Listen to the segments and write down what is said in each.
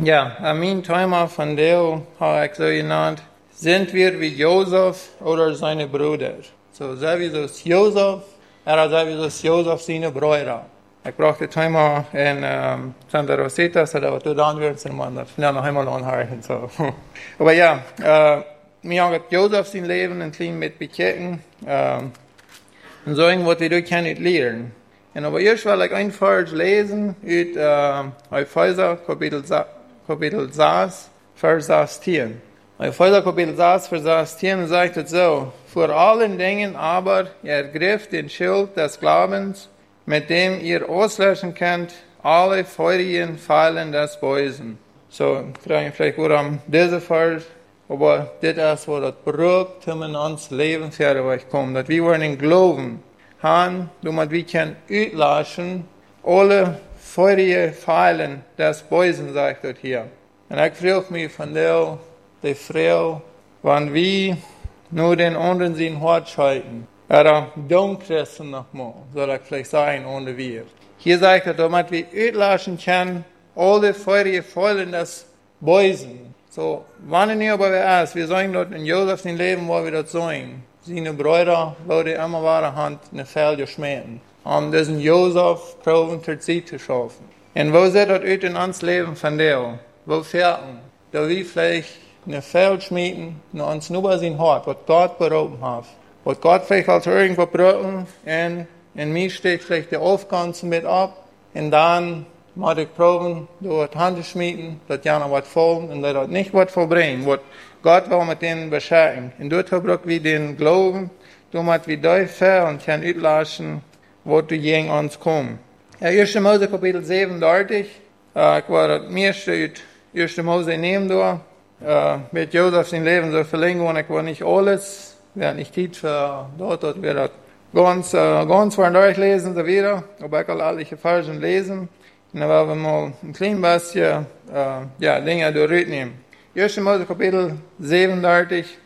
Ja, an mein Thema von Deo habe ich so genannt, sind wir wie Josef oder seine Brüder? So, sowieso ist Josef, er hat sowieso Josef seine Brüder. Ich brauchte Thema in um, Santa Rosita, so da war du dann wird, so man das schnell noch einmal anhalten, so. Aber ja, äh, mir hat Josef sein Leben ein klein mit bekehren, ähm, und sagen, was wir durch können lernen. Und aber erst will ich ein Vers lesen, aus äh, Epheser, Kapitel, Kapitel 6, Vers 16. Epheser, Kapitel 6, Vers 16 sagt es so, vor allen Dingen aber ergriff den Schild des Glaubens, mit dem ihr auslöschen könnt, alle feurigen Pfeilen des Bösen. So, vielleicht, gut am dieser Vers, aber das ist, was das um in uns Leben vorwärts kommen. Dass wir wollen glauben, haben, damit wir können auslöschen, alle feurigen Pfeilen des Bösen, sagt das hier. Und ich frage mich von der, die Frau, wann wir nur den anderen sein Hort schalten, oder Domchristen nochmal, soll ich vielleicht sagen, ohne wir. Hier sagt er, damit wir auslöschen können, alle feurige Feulen des Bösen. So, wann ihr aber wer ist, wir sagen dort in Josefs Leben, wo wir das sagen. Seine Brüder, die immer waren, Hand eine Fell geschmähen. Um diesen Josef proben zur Zeit zu schaffen. Und wo sieht das aus in Leben von der? Wo fährten? Da wir vielleicht eine Fell schmieden, nur uns nur sein Hort, was Gott berufen hat. Was Gott vielleicht als irgendwo brücken, und in mir steht vielleicht der Aufgang mit ab, und dann muss ich proben, dort Hand schmieden, dass ja noch was voll, und dass nicht was vollbringen, was Gott will mit denen beschenken. Und dort brauchen wir den Glauben, damit wir da fair und können utlassen, du gegen uns kommen. Ja, 1. Mose Kapitel 37, äh, ich war das meiste aus 1. Mose nehmen da, äh, mit Josef sein Leben so verlängern, und ich war nicht alles, hatten nicht Zeit für dort, dort wir das ganz, äh, ganz von durchlesen, so wieder, aber ich kann alle Versen lesen, und dann werden wir mal ein klein bisschen, äh, ja, Dinge durchnehmen. 1. Mose Kapitel 37,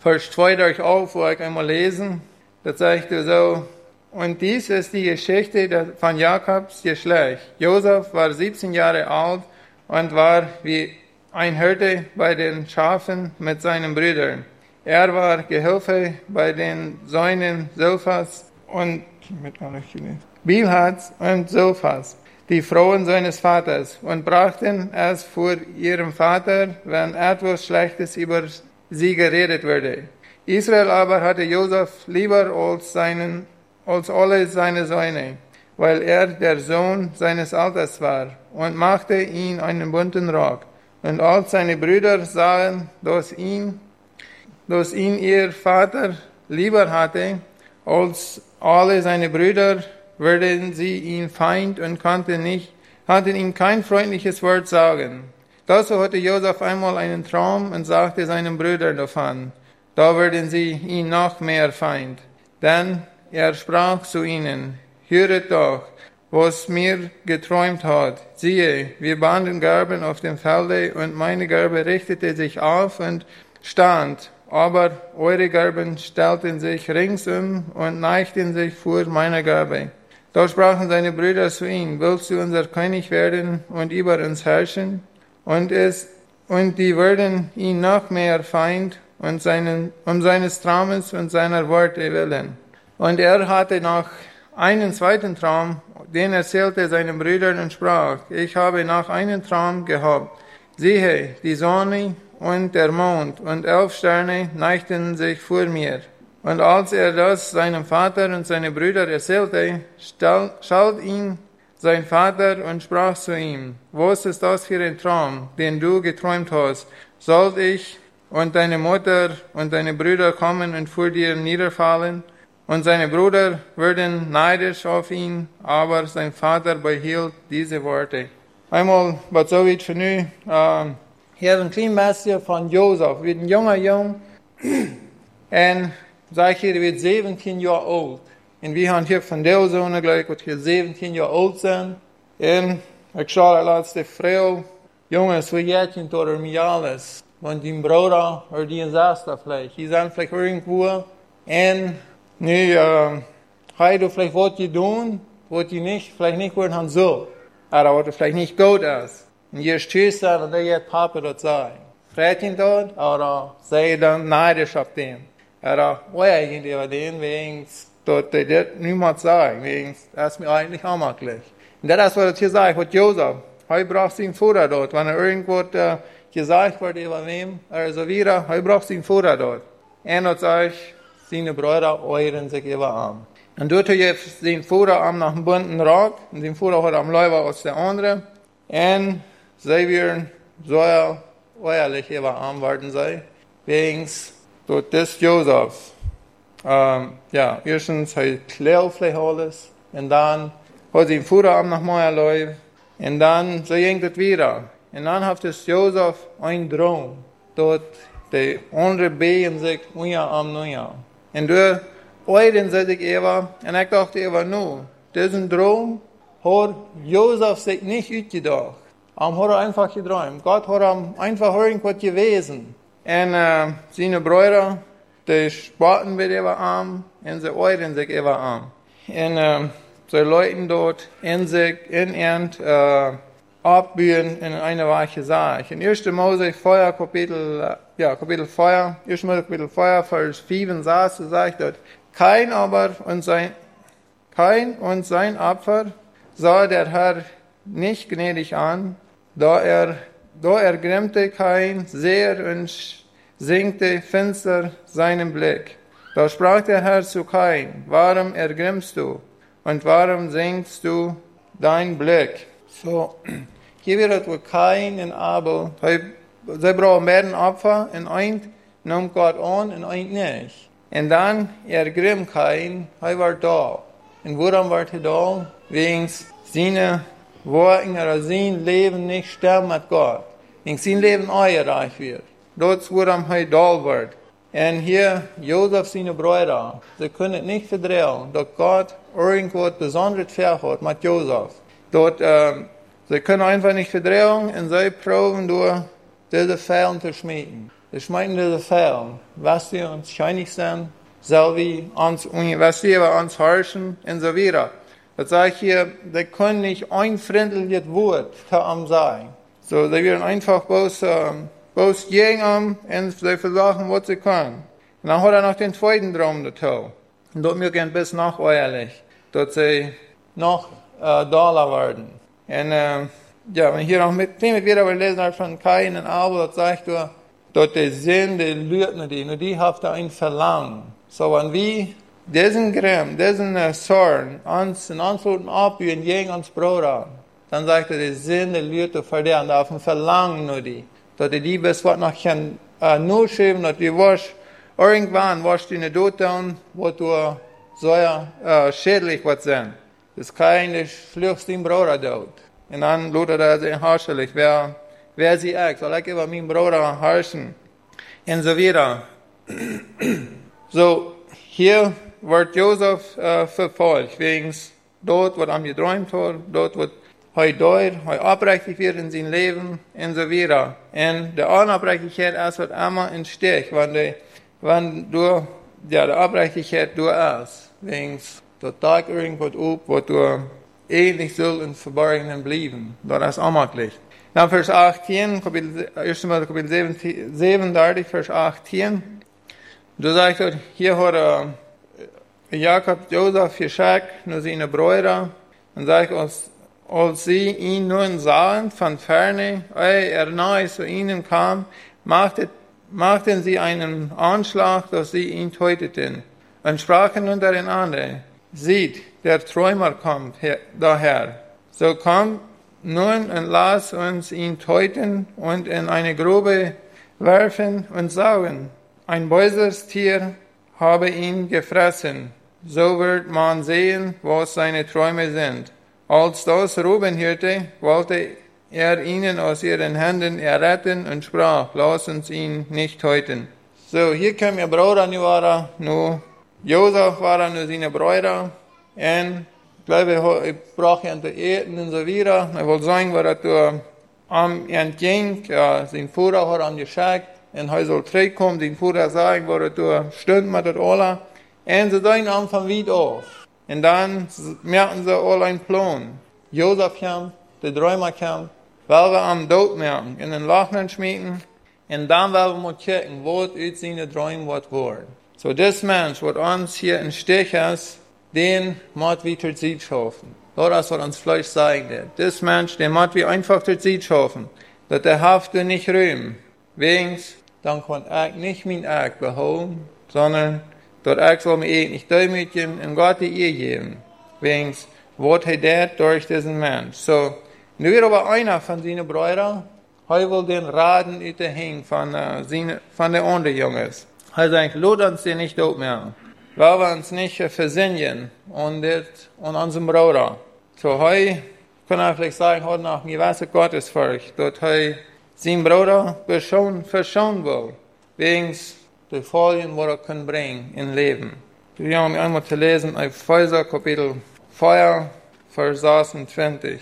Vers 2 durch auf, wo ich einmal lesen. Da sagt er so, und dies ist die Geschichte von Jakobs Geschlecht. Josef war 17 Jahre alt und war wie ein Hirte bei den Schafen mit seinen Brüdern. Er war Gehilfe bei den Söhnen Sophas und Bilhats und Sophas die Frauen seines Vaters und brachten es vor ihrem Vater, wenn etwas Schlechtes über sie geredet wurde. Israel aber hatte Josef lieber als, seinen, als alle seine Söhne, weil er der Sohn seines Alters war und machte ihn einen bunten Rock. Und als seine Brüder sahen, dass ihn, dass ihn ihr Vater lieber hatte als alle seine Brüder, wurden sie ihm Feind und konnten nicht, hatten ihm kein freundliches Wort sagen. Dazu hatte Josef einmal einen Traum und sagte seinen Brüdern davon. Da wurden sie ihn noch mehr Feind. Denn er sprach zu ihnen, höret doch, was mir geträumt hat. Siehe, wir banden Garben auf dem Felde und meine Garbe richtete sich auf und stand, aber eure Garben stellten sich ringsum und neigten sich vor meiner Garbe. Da sprachen seine Brüder zu ihm, willst du unser König werden und über uns herrschen? Und es, und die würden ihn noch mehr Feind und seinen, um seines Traumes und seiner Worte willen. Und er hatte noch einen zweiten Traum, den erzählte seinen Brüdern und sprach, ich habe noch einen Traum gehabt. Siehe, die Sonne und der Mond und elf Sterne neigten sich vor mir. Und als er das seinem Vater und seinen Brüdern erzählte, schaut ihn sein Vater und sprach zu ihm, was ist das für ein Traum, den du geträumt hast? Sollt ich und deine Mutter und deine Brüder kommen und vor dir niederfallen? Und seine Brüder würden neidisch auf ihn, aber sein Vater behielt diese Worte. Einmal, für nu, äh, hier ein klein bisschen von Josef, wie ein junger Jung, und Sag hier, wird 17 Jahre alt. Und wir haben hier von der Sohn gleich, die hier 17 Jahre alt sind. Und ich schaue die Frau, Jungs, wie jätchen oder mir alles. Und die Bruder oder die Saster vielleicht. Die sind vielleicht irgendwo. Und nu, äh, du vielleicht was die tun, was die nicht, vielleicht nicht wollen haben so. Aber was vielleicht nicht gut ist. Und hier steht dann, und hat Papa dort sagen. Fragt ihn dort, aber sei dann neidisch auf dem. Er oi eigentlich über den, wegen, dort, der wird niemand sagen, wegen, das ist mir eigentlich anmaklich. Und das ist, was er hier sagt, was Josef, heute braucht ihn Futter dort, wenn er irgendwo äh, gesagt wird über wem, also wieder, heute braucht ihn Futter dort. Er hat euch, seine Brüder euren sich über Arm. Dort hat er den Vorderarm nach dem bunten Rock, und den Vorder hat am Läufer aus der andere. Und sie werden so ehrlich über Arm werden sei, wegen dort des Josef. Ähm, ja, erstens hat er Klärfläche alles, und dann hat sie den Vorderarm nach läuft, und dann so ging das wieder. Und dann hat es Josef ein Traum, dort die andere been sich unja am Neujahr. Und du Oiden zei ik Eva, en ik dacht Eva, nu, diesen Traum hat Josef sich nicht uitgedacht. Am hat er einfach geträumt. Gott hat ihm einfach irgendwas gewesen. Und äh, seine Brüder, die spaten mit Eva am, und sie oiden sich Eva am. Und äh, sie leuten dort in sich, in Ernt, äh, abbühen in eine weiche Sache. In 1. Mose Feuer, Kapitel, ja, Kapitel Feuer, 1. Mose Kapitel Feuer, Vers 7 sagt, sagt dort, kein aber und sein, kein und sein Opfer sah der Herr nicht gnädig an, da er, da ergrimmte kein sehr und sinkte finster seinen Blick. Da sprach der Herr zu Kain, warum ergrimmst du und warum senkst du dein Blick? So, hier wird wohl Kain und Abel, sie brauchen mehr Opfer, und ein nimmt Gott an und ein nicht. Und dann ergrimm Kain, er war da. Und warum war er da? Wegen seiner Worten oder sein Leben nicht sterben mit Gott. Wegen sein Leben euerreich wird. Dort, warum er da wird. Und hier, Josef seine Brüder, sie können nicht verdrehen, dass Gott irgendwas Besonderes verhat mit Josef. Dort, ähm, sie können einfach nicht verdrehen und sie proben durch diese Fällen zu schmieden. Sie schmieden diese Fällen, was sie uns scheinig sind, soll wie uns, was sie über uns herrschen und so weiter. Das sage ich hier, sie können nicht ein freundliches Wort zu ihm sagen. So, sie werden einfach bloß, ähm, bloß gegen und sie versuchen, was sie können. Und dann hat er noch den zweiten Traum dazu. Und dort mir ein bisschen nachehrlich, dass sie noch äh, Dollar werden. Und äh, ja, wenn ich hier noch mit dem wieder lesen von Kain und Abel, das sagt du, dass die Sinn, die Lügner, die, nur die haben ein Verlangen. So, wenn wir diesen Grimm, diesen äh, Zorn uns in Antworten abüben gegen uns Bruder, dann sagt er, die Lügner für die, und auf ein Verlangen nur die. Dass die bis was noch kann, äh, nur schieben, dass die wasch, irgendwann wasch die nicht dort tun, wo du so äh, schädlich was sind. Das nicht fluchst den Bruder dort. Und dann lootet er sich harschelig, wer, wer sie echt, soll ich über meinen Bruder herrschen. Und so weiter. So, hier wird Josef äh, verfolgt, wegen dort, was er geträumt hat, dort, was er dort, er abrechtig wird in sein Leben und so weiter. Und der Unabrechtigkeit ist wird immer Stich, wenn, die, wenn du, ja, der Abrechtigkeit du ist, wegen der Tag irgendwas up, was du soll in Verborgenen bleiben. Das ist unmöglich. Dann Vers 18, Kapitel, 1. Kapitel 37, Vers 18. Du sagst dort, hier hat äh, Jakob Josef geschickt, nur seine Brüder, und sagt, als, als sie ihn nun sahen von ferne, ehe er nahe zu ihnen kam, machte, machten sie einen Anschlag, dass sie ihn töteten, und sprachen untereinander, sieht, der Träumer kommt daher. So kommt nun und lass uns ihn töten und in eine Grube werfen und sagen, ein böses Tier habe ihn gefressen. So wird man sehen, was seine Träume sind. Als das Ruben hörte, wollte er ihnen aus ihren Händen erretten und sprach, lass uns ihn nicht töten. So, hier kam ihr Bruder, nu nur Josef war nur seine Brüder, und glaube, ich brauche ihn zu eten und so weiter. Ich wollte sagen, was er am entging, ja, sein Vater hat ihm geschickt, und er soll zurückkommen, den Vater sagen, was er stimmt mit das alle. Und sie sagen am von weit auf. Und dann merken sie alle einen Plan. Josef kam, der Träumer kam, weil wir am Dood merken, in den Lachen schmieden, und dann werden wir mal gucken, was uit seine Träume wird worden. So, das Mensch, was uns hier in Stich ist, den wir zur Zeit schaffen. Das, was uns Fleisch sagen wird. Das Mensch, den muss wir einfach zur Zeit schaffen. Dass der Hafte nicht rühmen. Wegen, dann kann ich nicht mein Eck behaupten, sondern dort ich soll mir nicht demütigen und Gott die ihr geben. Wegen, was er tut durch diesen Mensch. So, nu weer aber einer von seinen Brüdern, er will den Raden überhängen von, seine, von den anderen Jungs. Er sagt, lohnt uns den nicht dort mehr. Wir uns nicht versinnen und, das, und unserem Bruder. So, heu, kann er vielleicht sagen, heute nach mir weiß Gottes Furcht, dort heu, sein Bruder verschonen, verschonen will. Wegen der Folgen, die er kann bringen in Leben. Wir haben einmal zu lesen, auf Pfizer Kapitel 4, Vers 26.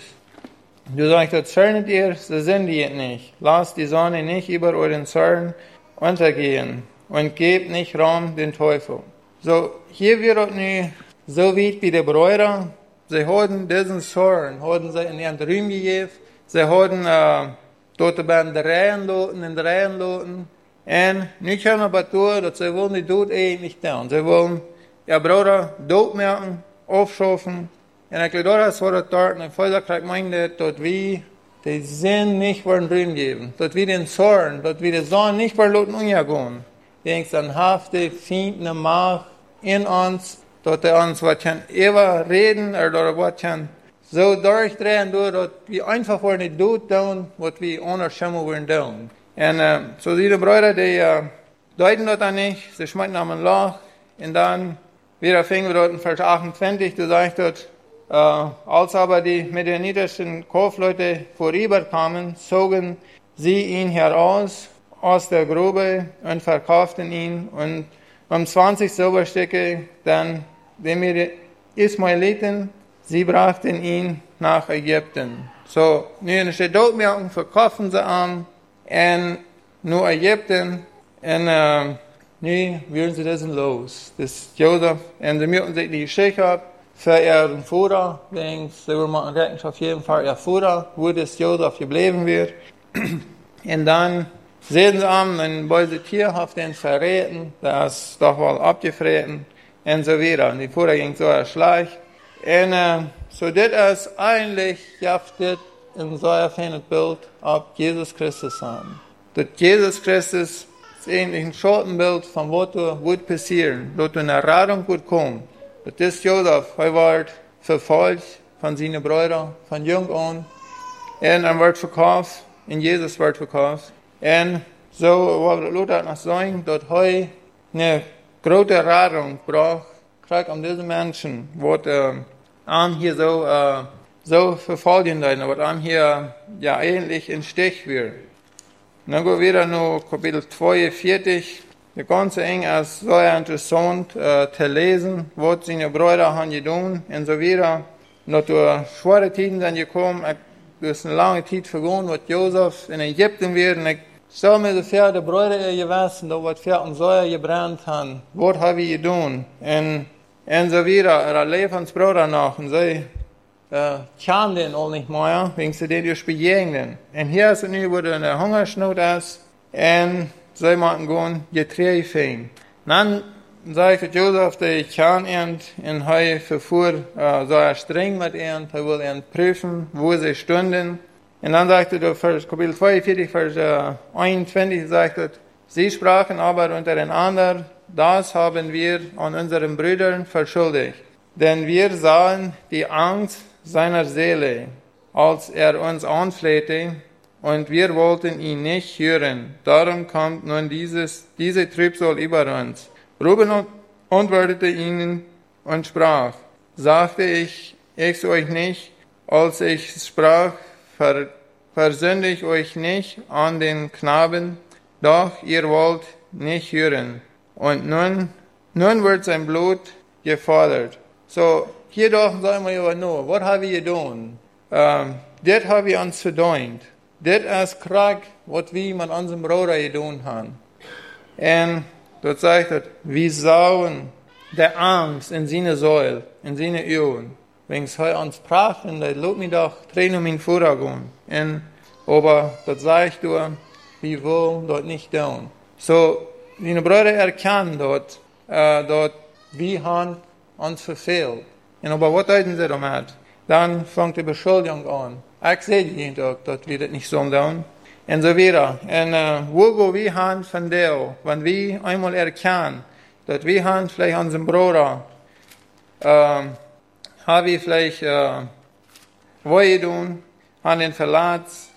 Du sagst, das zürnet ihr, so sind die nicht. Lasst die Sonne nicht über euren Zorn untergehen und gebt nicht Raum den Teufel. So, hier wird nu so weit wie die Brüder, sie haben diesen Zorn, haben sie in ihren Träumen gegeben, sie haben äh, dort bei den Reihen loten, in den Reihen loten, und nu kommen aber durch, dass sie wollen die Tod eigentlich tun. Sie wollen ihr Bruder dood merken, aufschaffen, und ich glaube, das war das dort, und vorher kriegt man dort wie, die Sinn nicht wollen drin geben, dort wie den Zorn, dort wie die Sonne nicht wollen loten umgehen. Denkst an hafte, fiendende Macht in uns, dort der uns was kann immer reden, oder was kann so durchdrehen, dass wir einfach wollen nicht tun, tun, was wir ohne Schimmel wollen tun. Und äh, so diese Brüder, die äh, deuten das dann nicht, sie schmecken am Loch, und dann wieder fingen wir dort in Vers 28, du sagst dort, äh, als aber die medianitischen Kaufleute vorüberkamen, zogen sie ihn heraus aus der Grube und verkauften ihn und um 20 Silberstücke dann den Ismaeliten, sie brachten ihn nach Ägypten. So, nu steht dort mehr und verkaufen sie an und nur Ägypten und äh, nu würden sie das los. Das Josef und sie müssen sich die Geschichte ab für ihren Vater, wegen sie wollen machen Rechenschaft jeden Fall ihr Vater, wo das Josef geblieben wird. Und dann sehen sie dann wollen sie tierhaft den verräten, das doch wohl abgefreten und so weiter. Und die Vater ging so erschleicht. Und äh, so das ist eigentlich, jaftet in so feines Bild ab Jesus Christus an. Das Jesus Christus ist eigentlich ein Schottenbild von was wird passieren, dort eine Erradung wird kommen. Das ist Josef, er wird verfolgt von seinen Brüdern, von jung an. Und er wird verkauft, und Jesus wird verkauft. Und so, was Luther noch sagen, dass er eine große Radung braucht, kriegt um diese Menschen, was äh, an hier so, äh, so verfolgen, was an hier ja ähnlich in Stich wird. Dann gehen wir wieder nur Kapitel 42. Der ganze eng ist so interessant äh, zu lesen, was seine Brüder haben getan und so weiter. Noch durch schwere Zeiten sind gekommen, ich, ist eine lange Zeit vergangen, was Josef in Ägypten wird. Und ich stelle mir so vor, die Brüder gewesen, da was für ein Säuer gebrannt haben. Was habe ich getan? Und, und so weiter. Er Lebensbrüder noch. Und sie äh, kennen den auch nicht mehr, wegen sie den durch begegnen. Und hier ist es nur, wo eine Hungersnot ist. Und zij moeten gewoon getreed zijn. Dan sagte Joseph, der kann ihn, und er verfuhr äh, so streng mit ihm, er will ihn prüfen, wo sie stunden. Und dann sagte er, Vers, Kapitel 42, Vers äh, 21, sagte, sie sprachen aber untereinander, das haben wir an unseren Brüdern verschuldigt. Denn wir sahen die Angst seiner Seele, als er uns anflehte, und wir wollten ihn nicht hören. Darum kommt nun dieses, diese Trübsal über uns. Ruben antwortete ihnen und sprach, sagte ich es euch nicht, als ich sprach, ver, versünde ich euch nicht an den Knaben, doch ihr wollt nicht hören. Und nun, nun wird sein Blut gefordert. So, hier dürfen sagen wir ja nur, was haben wir getan? Ähm, das haben wir uns verdient. Das ist Krieg, was wir mit unserem Bruder getan haben. Und dort sagt er, wir sauen der Angst in seine Säule, in seine Augen. Wenn es uns pracht, und das lässt mich doch Tränen um ihn. Und aber das sag ich dir, wir wollen dort nicht tun. So, meine Brüder erkennen dort, äh, dort, wie haben uns verfehlt. Und aber was halten sie damit? Dann fängt die Beschuldigung an. Ich sehe jeden Tag, dass wir das nicht so tun. Und so weiter. Und äh, wo go wir haben von dir, wenn wir einmal erkennen, dass wir haben vielleicht unseren Bruder, äh, haben wir vielleicht äh, wollen tun, haben ihn verlassen,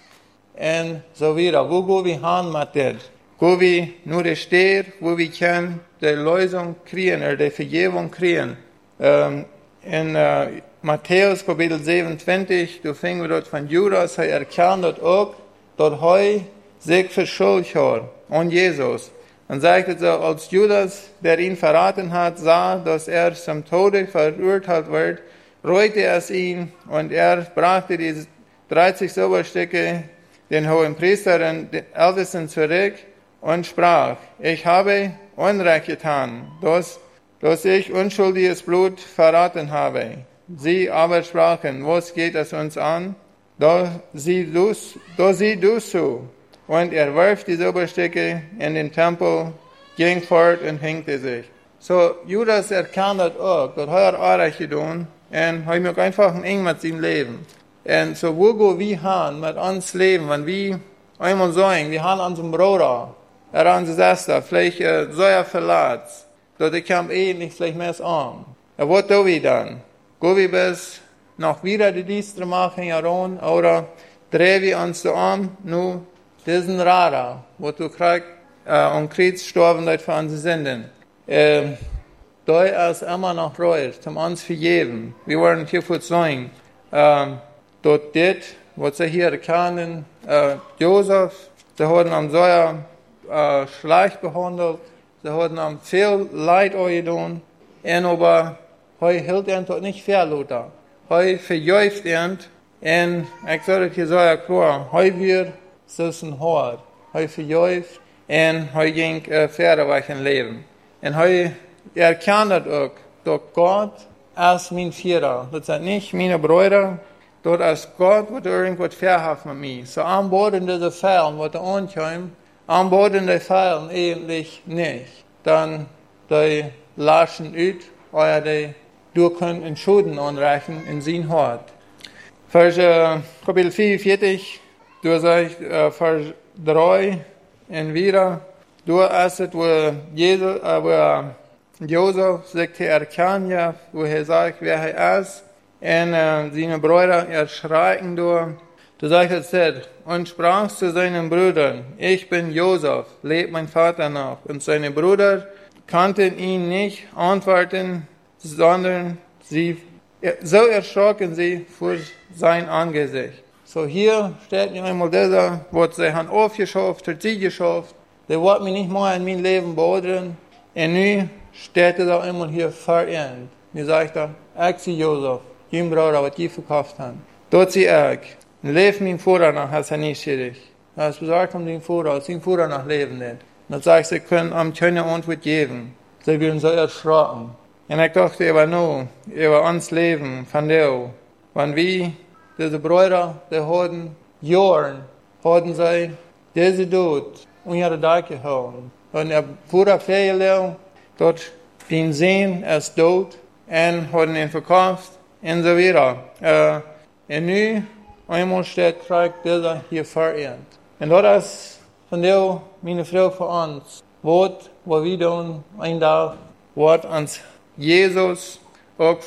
und so weiter. Wo go wir haben mit das? Wo wir nur steht, wo wir können die Lösung kriegen, oder die Vergebung kriegen. Ähm, in äh, Matthäus Kapitel 27, du fängst dort von Judas, er erkannt dort auch, dort heu sich verschuldigt hat und Jesus. Und sagte so, als Judas, der ihn verraten hat, sah, dass er zum Tode verurteilt wird, reute es ihn und er brachte die 30 Silberstücke den hohen Priester und den Ältesten zurück und sprach, ich habe Unrecht getan, dass, dass ich unschuldiges Blut verraten habe. Sie aber sprachen, was geht es uns an? Da sieh du, da sieh du zu. Und er warf die Silberstücke in den Tempel, ging fort und hängte sich. So, Judas erkannte auch, dass er Unrecht getan und hat mir einfach eng mit seinem Leben. Und so, wo go wir haben mit uns Leben, wenn wir einmal sagen, wir haben unseren Bruder, er hat unsere Schwester, vielleicht äh, so er verletzt, ich kam eh nicht vielleicht mehr an. Und was tun wir dann? Gehen wir bis noch wieder die Dienste machen, Jaron, oder wir uns so an, nur diesen Radar, wo du kriegst, äh, und kriegst sterben dort für unsere Sünden. Äh, da ist immer noch Reue, zum uns vergeben. Wir wollen hier für sagen, ähm, dort dit, was sie hier kennen, äh, Josef, sie haben am Säuer äh, schlecht behandelt, sie haben am viel Leid getan, und aber heu hielt er dort nicht verloren. Heu verjäuft er, und ich sage hier so klar, heu wir sitzen hart, heu verjäuft, und heu ging äh, Pferde leben. Und heu erkannt auch, dass Gott als mein Führer, das sind nicht meine Brüder, dort als Gott wird irgendwas verhaft mit mir. So an Boden dieser Fällen, was da ankommt, an Boden der Fällen eigentlich nicht. Dann die lassen ut, oder die du können Entschulden anreichen in sein Hort. Vers äh, Kapitel 44, du sagst, äh, Vers 3 und wieder, du es, wo Jesus, äh, wo Josef sich erkannt hat, wo er sagt, wer er ist, und äh, seine Brüder erschrecken durch. Du sagst es und sprach zu seinen Brüdern, ich bin Josef, lebt mein Vater noch. Und seine Brüder konnten ihn nicht antworten, sondern sie, so erschrocken sie vor sein Angesicht. So hier steht mir einmal dieser, was sie haben aufgeschafft, hat sie geschafft, der wird mich nicht mal in mein Leben bodern. Und nun steht er da einmal hier verendet. Mir sagt er, ich sie Josef, Jim Bruder, was die verkauft haben. Dort sie ich. Leef mijn Vater nach, als er nicht schuldig. Er ist besorgt um den als den Vater noch leben nicht. Dann sagt sie, können am keine Antwort geben. Sie werden so erschrocken. Und ich dachte, aber nur, über uns Leben von dir. Wenn wir, diese Brüder, die hatten Jahren, hatten sie diese Tod unter Dach gehauen. Und der Vater fehlgelegt, dort den Sehen ist tot, und hatten ihn verkauft, und so weiter. Uh, und nu, einmal steht, kriegt dieser hier verehrt. Und das ist von der, meine Frau, für uns. Wort, wo wir tun, ein Tag, Wort uns Jesus auch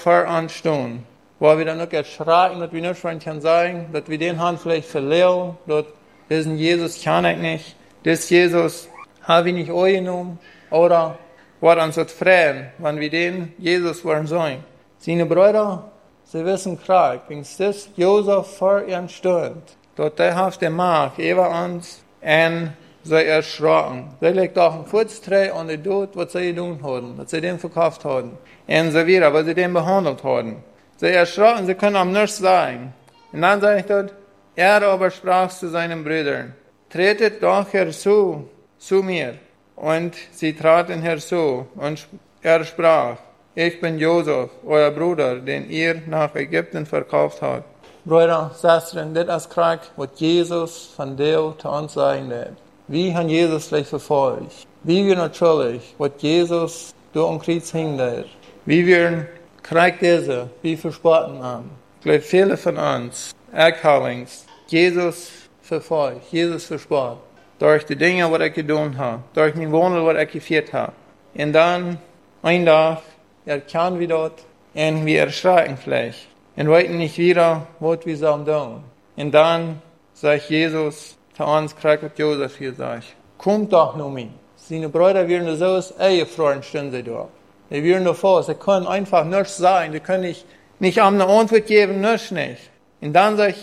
uns tun. Wo wir dann auch erschrecken, dass wir nicht schon können sagen, dass wir den Hand vielleicht verlieren, dass diesen Jesus kann ich nicht, das Jesus habe ich nicht angenommen, oder was uns wird freuen, wenn wir den Jesus wollen sein. Seine Brüder, sie wissen krank, wenn das Josef vor ihren stund, dort der hat der Mark über uns und sie erschrocken. Sie legt auch ein Fußträ und die tut, was sie tun haben, was sie den verkauft haben. Und so wieder, was sie den behandelt haben. Sie erschrocken, sie können am nichts sagen. Und dann sagt dort, er aber sprach zu seinen Brüdern, tretet doch herzu, zu mir. Und sie traten herzu, und er sprach, ich bin Josef, euer Bruder, den ihr nach Ägypten verkauft habt. Brüder, Schwestern, das ist Krieg, was Jesus von dir zu uns sagen wird. Wie hat Jesus vielleicht verfolgt? Wie wir natürlich, was Jesus durch den Kreuz hing der. Wie wir Krieg diese, wie verspotten haben. Ich glaube, viele von uns, Eckhalings, Jesus verfolgt, Jesus verspott. Durch die Dinge, was ich getan habe. Durch mein Wohnel, was ich geführt habe. Und dann, ein Tag, er kann wie dort, und wir erschrecken vielleicht. Und weiten nicht wieder, was wir sollen tun. Und dann sagt Jesus kriegt was Josef hier sagt. Kommt doch nur mit. Seine Brüder werden so als Ehefrauen stehen sie dort. Die werden davor, sie können einfach nichts sagen, sie können nicht, nicht eine Antwort geben, nichts nicht. Und dann sagt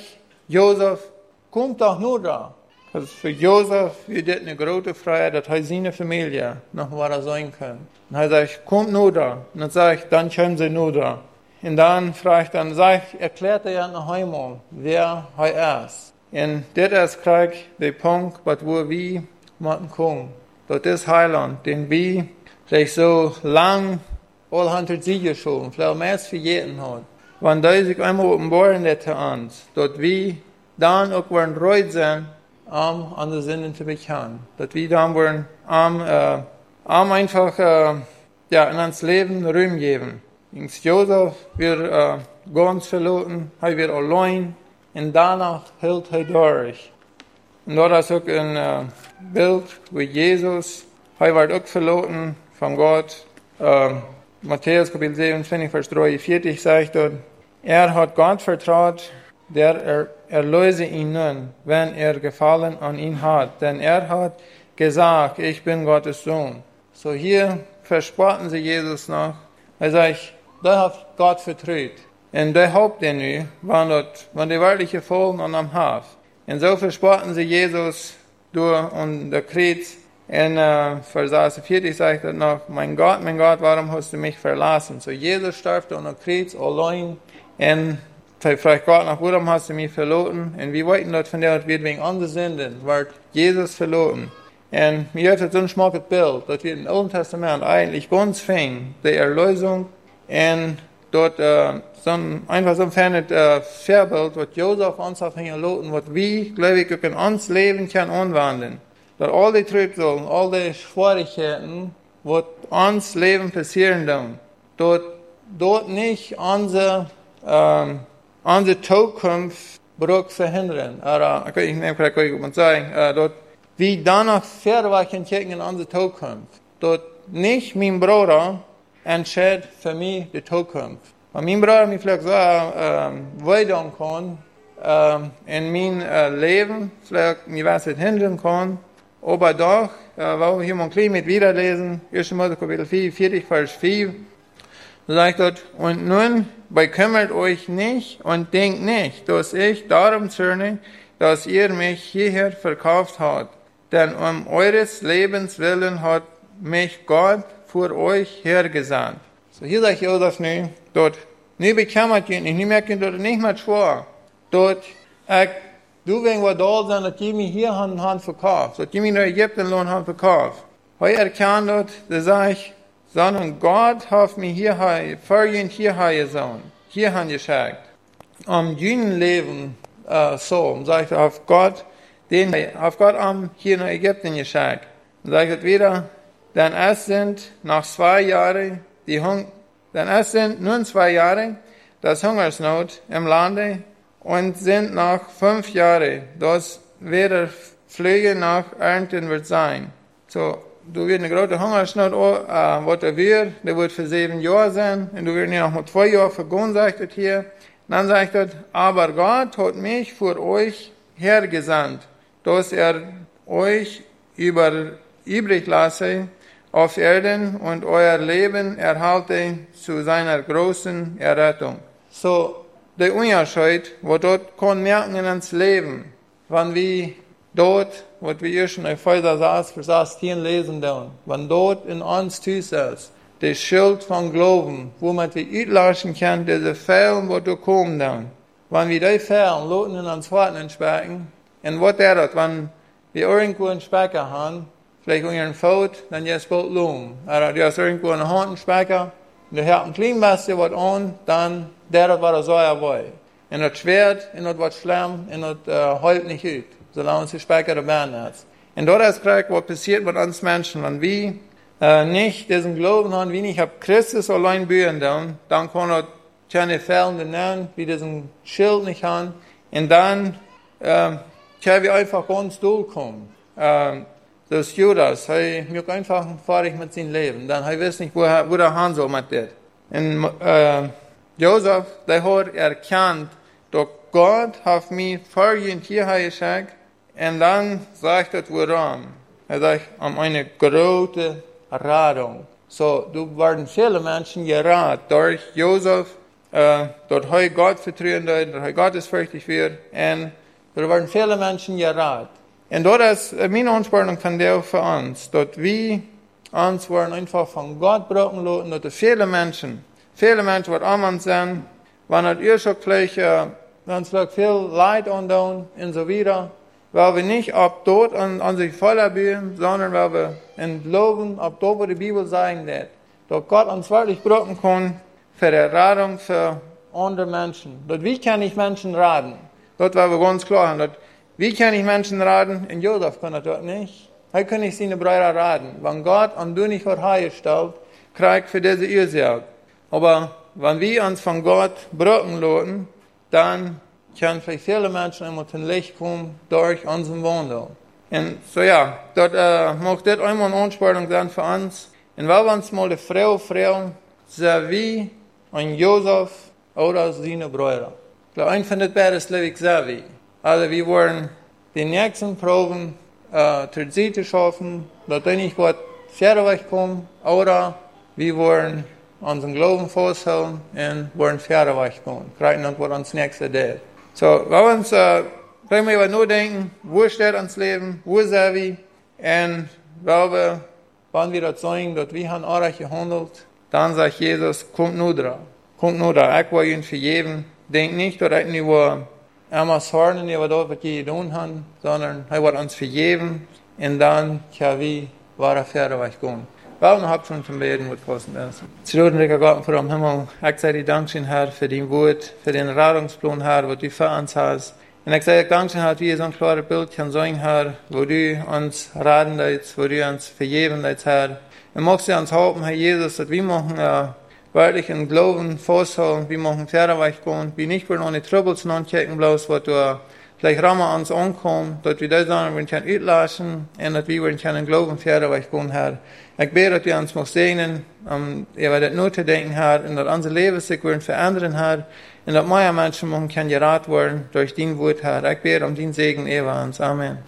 Josef, kommt doch nur da. Also für Josef wird das eine große Freiheit, dass er seine Familie noch mal sein kann. Und er sagt, kommt nur da. Und dann sage ich, dann kommen sie nur da. Und dann fragt dann, sag erklärt er ja noch einmal, wer er ist. Und das ist Krieg, der Punkt, wo wir machen kommen. Das ist Heiland, den wir vielleicht so lang, all hundert Siege schon, vielleicht mehr für jeden hat. Wenn da sich einmal offenbaren zu uns, dass wir dann auch werden reut sein, um an der Sinnen zu bekennen. Dass wir dann werden um, äh, um einfach äh, ja, in uns Leben Ruhm geben. Ings Josef wir äh, ganz verloren, er wird allein und danach hält er durch. Und dort ist auch ein äh, Bild wie Jesus, er wird auch verloren von Gott. Äh, Matthäus Kapitel 27, Vers 43 sagt dort, er hat Gott vertraut, der er, erlöse ihn nun, wenn er Gefallen an ihn hat. Denn er hat gesagt, ich bin Gottes Sohn. So hier verspotten sie Jesus noch. Er sagt, da hat Gott vertraut. Und der Haupt den nu, waren dort, waren die wirkliche Folgen an am Haf. Und so verspotten sie Jesus durch und der Kreuz. In äh, Vers 40 sagt er noch, mein Gott, mein Gott, warum hast du mich verlassen? So Jesus starb an der Kreuz allein. Und fragt Gott nach, warum hast du mich verloren? Und wir wollten dort von der, wird wegen anderen Sünden, wird Jesus verloren. Und mir hat so ein schmackes Bild, dass wir im Alten Testament eigentlich ganz fing, die Erlösung und dort äh, so ein, einfach so ein fernes äh, Vorbild, was Josef uns auf hinterlassen, was wir, glaube ich, in uns Leben können anwenden. Dass all die Trübsal, all die Schwierigkeiten, was uns Leben passieren dann, dort, dort nicht unsere, ähm, unsere Zukunft Bruch verhindern. Oder, ich nehme gerade, ich muss sagen, äh, dort, wie danach verweichen checken in unsere Zukunft. Dort nicht mein Bruder, entscheidet für mich die Zukunft. Und mein Bruder mir vielleicht so äh, weiter kann, äh, in mein äh, Leben, vielleicht mir was hindern kann, aber doch, äh, wo wir hier mal ein mit wiederlesen, 1. Mose Kapitel 4, 40, Vers 4, da sagt dort, und nun bekümmert euch nicht und denkt nicht, dass ich darum zürne, dass ihr mich hierher verkauft habt. Denn um eures Lebens willen hat mich Gott für euch hergesandt. So hier sagt Josef nu, dort, nu bekümmert ihr nicht, nu merkt ihr dort nicht mehr schwor. Dort, ich, du wegen was da sein, dass die mich hier haben, haben verkauft, dass die mich nach Ägypten lohn haben verkauft. Heu erkannt dort, da sag ich, sondern Gott hat mich hier, für ihn hier gesandt, hier geschickt. Um jenen Leben, äh, so, sagt er, auf Gott, den, auf Gott am hier nach Ägypten geschickt. Sagt er wieder, denn es sind nach zwei Jahren, die Hung denn es sind nun zwei Jahre das Hungersnot im Lande und sind nach fünf Jahren, das weder Pflege noch Ernten wird sein. So, du wirst eine große Hungersnot, äh, was er der wird für sieben Jahre sein, und du wirst noch mal zwei Jahre vergehen, sagt er hier. Dann sagt er, aber Gott hat mich für euch hergesandt, dass er euch über übrig lasse, auf Erden und euer Leben erhalte zu seiner großen Errettung. So, der Unterschied, wo dort kann merken in uns Leben, wenn wir dort, wo wir hier schon auf Häuser saß, versaß, hier lesen dann, wenn dort in uns tust ist, der Schild von Glauben, wo man die auslassen kann, diese Fällen, wo du kommst dann. Wenn wir die Fällen loten in uns Warten entsprechen, und was er dort, wenn wir irgendwo einen Specker haben, vielleicht unter den Fout, dann jetzt bald Loom. Oder du hast irgendwo einen Hand, einen Specker, du hört ein klein bisschen was der war so dabei. En dat schwert, en dat wordt slim, en dat uh, houdt niet uit. Zolang ze spijkere baan is. En dat is kijk wat passiert mit uns Menschen. Wenn wir äh, nicht diesen Glauben haben, wie ich habe Christus allein bühren, dann, dann kann er keine Fälle nennen, wie diesen Schild nicht haben. Und dann äh, können wir einfach ganz durchkommen. Äh, das Judas, er macht einfach fertig mit seinem Leben. Dann er weiß nicht, wo, er, wo der Hand soll mit dem. Und äh, Josef, der hat erkannt, dass Gott hat mich vorhin hierher geschickt, und dann sagt er warum. Er sagt, um eine große Radung. So, du werden viele Menschen gerat durch Josef, äh, dort heu Gott vertrauen, dort heu Gott ist fürchtig wird, und da werden viele Menschen gerat. Und dort ist meine Anspornung von der für uns, dort wir uns werden einfach von Gott brauchen lassen, dort viele Menschen, viele die am sind, wenn es ihr schon gleich, äh, wenn es viel Leid und und so weiter, weil wir nicht ab dort an, an sich voller bühen, sondern weil wir in Glauben, ab dort, wo die Bibel sagen wird, dass Gott uns wirklich brauchen kann für die Radung für andere Menschen. Dort wie kann ich Menschen raten? Dort war wir ganz klar haben, dort, wie kann ich Menschen raten? In Josef kann er dort nicht. Wie kann ich seine Brüder raten? Wenn Gott an du nicht vor hergestellt, kriegt für diese Ursache. Aber wenn wir uns von Gott brauchen lassen, dann können vielleicht viele Menschen einmal zum Licht kommen durch unseren Wandel. Und so ja, dort äh, mag das einmal eine Anspornung sein für uns. Und weil wir uns mal die Frau fragen, so wie ein Josef oder seine Brüder. Ich glaube, ein von den beiden ist Lewig wie. Also wir wollen die nächsten Proben äh, Seite schaffen, dass wir nicht Gott Pferdeweg kommen, oder wir wollen unseren Glauben festhalten und wollen Pferdeweg kommen. Dann, was uns nächste Tag. So, wir uns, äh, können wir über nur denken, wo steht uns Leben, wo sind wir, und wir, wenn wir das sagen, dass wir haben auch gehandelt, dann sagt Jesus, kommt nur dran, kommt nur dran, ich will ihn vergeben, denk nicht, dass ich nur einmal sorgen über das, was wir getan haben, sondern er wird uns vergeben, und dann können wir wahre Pferde gehen. Waarom heb schon zum Beten mit Posten ist? Zerudeliger Gott vor dem Himmel, ich sage dir Dankeschön, Herr, für dein Wort, für den Radungsplan, Herr, wo du für uns hast. Und ich sage dir Dankeschön, Herr, wie so ein klares Bild kann sein, Herr, wo du uns raten willst, wo du uns vergeben willst, Herr. Und magst du uns helfen, Herr Jesus, dass wir machen, äh, wirklich in Glauben festhalten, wir machen Pferdeweich gehen, wir nicht wollen ohne Troubles nachchecken, bloß, was du vielleicht ramen uns ankommen, dass wir das dann wir können uitlassen und dass wir können glauben verder weg gehen, Herr. Ich bete, dass wir uns noch segnen, um über das nur zu denken, Herr, und dass unser Leben sich werden verändern, Herr, und dass mehr Menschen können gerat werden durch dein Wort, Herr. Ich bete um den Segen über uns. Amen.